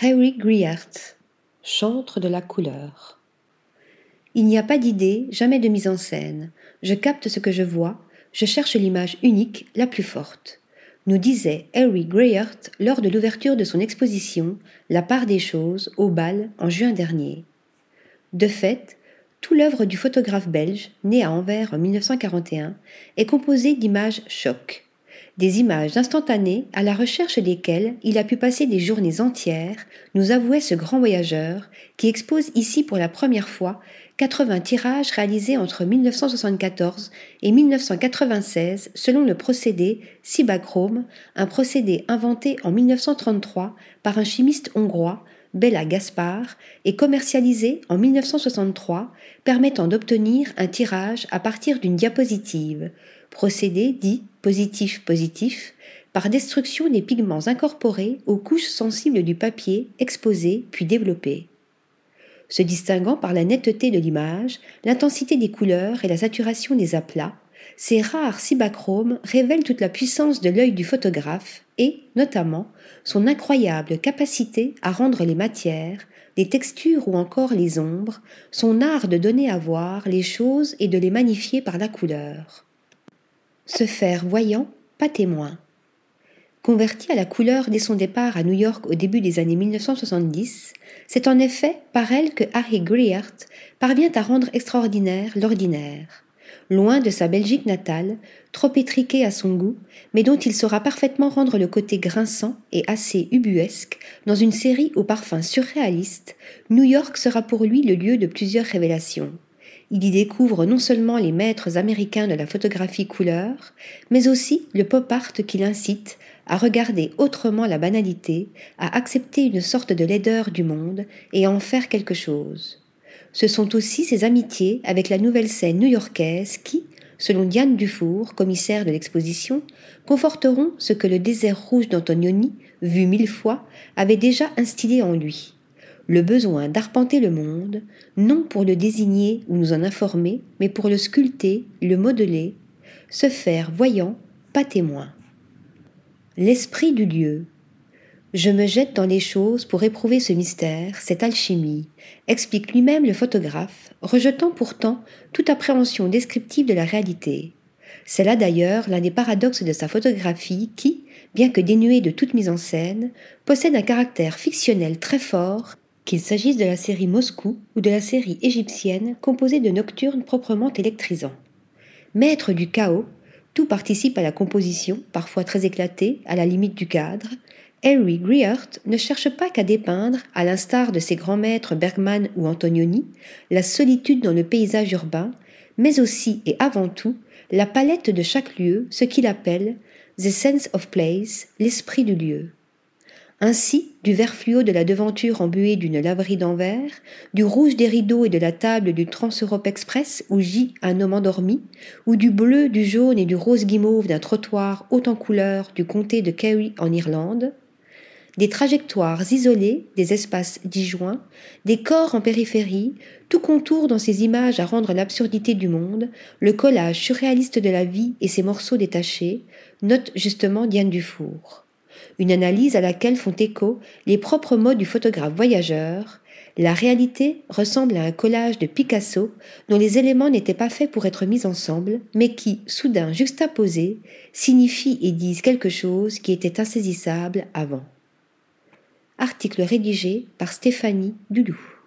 Harry Griart, chantre de la couleur. Il n'y a pas d'idée, jamais de mise en scène. Je capte ce que je vois, je cherche l'image unique, la plus forte. Nous disait Harry Griart lors de l'ouverture de son exposition La part des choses au bal en juin dernier. De fait, tout l'œuvre du photographe belge, né à Anvers en 1941, est composée d'images chocs des images instantanées à la recherche desquelles il a pu passer des journées entières, nous avouait ce grand voyageur qui expose ici pour la première fois 80 tirages réalisés entre 1974 et 1996 selon le procédé Cibachrome, un procédé inventé en 1933 par un chimiste hongrois, Bella Gaspar, et commercialisé en 1963, permettant d'obtenir un tirage à partir d'une diapositive, procédé dit positif-positif, par destruction des pigments incorporés aux couches sensibles du papier exposé puis développé. Se distinguant par la netteté de l'image, l'intensité des couleurs et la saturation des aplats, ces rares cibachromes révèlent toute la puissance de l'œil du photographe et, notamment, son incroyable capacité à rendre les matières, les textures ou encore les ombres, son art de donner à voir les choses et de les magnifier par la couleur. Se faire voyant, pas témoin. Converti à la couleur dès son départ à New York au début des années 1970, c'est en effet par elle que Harry Griart parvient à rendre extraordinaire l'ordinaire. Loin de sa Belgique natale, trop étriquée à son goût, mais dont il saura parfaitement rendre le côté grinçant et assez ubuesque dans une série aux parfums surréalistes, New York sera pour lui le lieu de plusieurs révélations. Il y découvre non seulement les maîtres américains de la photographie couleur, mais aussi le pop art qui l'incite à regarder autrement la banalité, à accepter une sorte de laideur du monde et à en faire quelque chose. Ce sont aussi ses amitiés avec la nouvelle scène new-yorkaise qui, selon Diane Dufour, commissaire de l'exposition, conforteront ce que le désert rouge d'Antonioni, vu mille fois, avait déjà instillé en lui le besoin d'arpenter le monde, non pour le désigner ou nous en informer, mais pour le sculpter, le modeler, se faire voyant, pas témoin. L'esprit du lieu. Je me jette dans les choses pour éprouver ce mystère, cette alchimie, explique lui-même le photographe, rejetant pourtant toute appréhension descriptive de la réalité. C'est là d'ailleurs l'un des paradoxes de sa photographie qui, bien que dénuée de toute mise en scène, possède un caractère fictionnel très fort qu'il s'agisse de la série Moscou ou de la série égyptienne composée de nocturnes proprement électrisants. Maître du chaos, tout participe à la composition, parfois très éclatée, à la limite du cadre. Harry Griart ne cherche pas qu'à dépeindre, à l'instar de ses grands maîtres Bergman ou Antonioni, la solitude dans le paysage urbain, mais aussi et avant tout la palette de chaque lieu, ce qu'il appelle The Sense of Place, l'esprit du lieu. Ainsi, du vert fluo de la devanture embuée d'une laverie d'Anvers, du rouge des rideaux et de la table du Trans-Europe Express où gît un homme endormi, ou du bleu, du jaune et du rose guimauve d'un trottoir haut en couleur du comté de Kerry en Irlande, des trajectoires isolées, des espaces disjoints, des corps en périphérie, tout contour dans ces images à rendre l'absurdité du monde, le collage surréaliste de la vie et ses morceaux détachés, note justement Diane Dufour une analyse à laquelle font écho les propres mots du photographe voyageur, la réalité ressemble à un collage de Picasso dont les éléments n'étaient pas faits pour être mis ensemble, mais qui, soudain juxtaposés, signifient et disent quelque chose qui était insaisissable avant. Article rédigé par Stéphanie Dulou.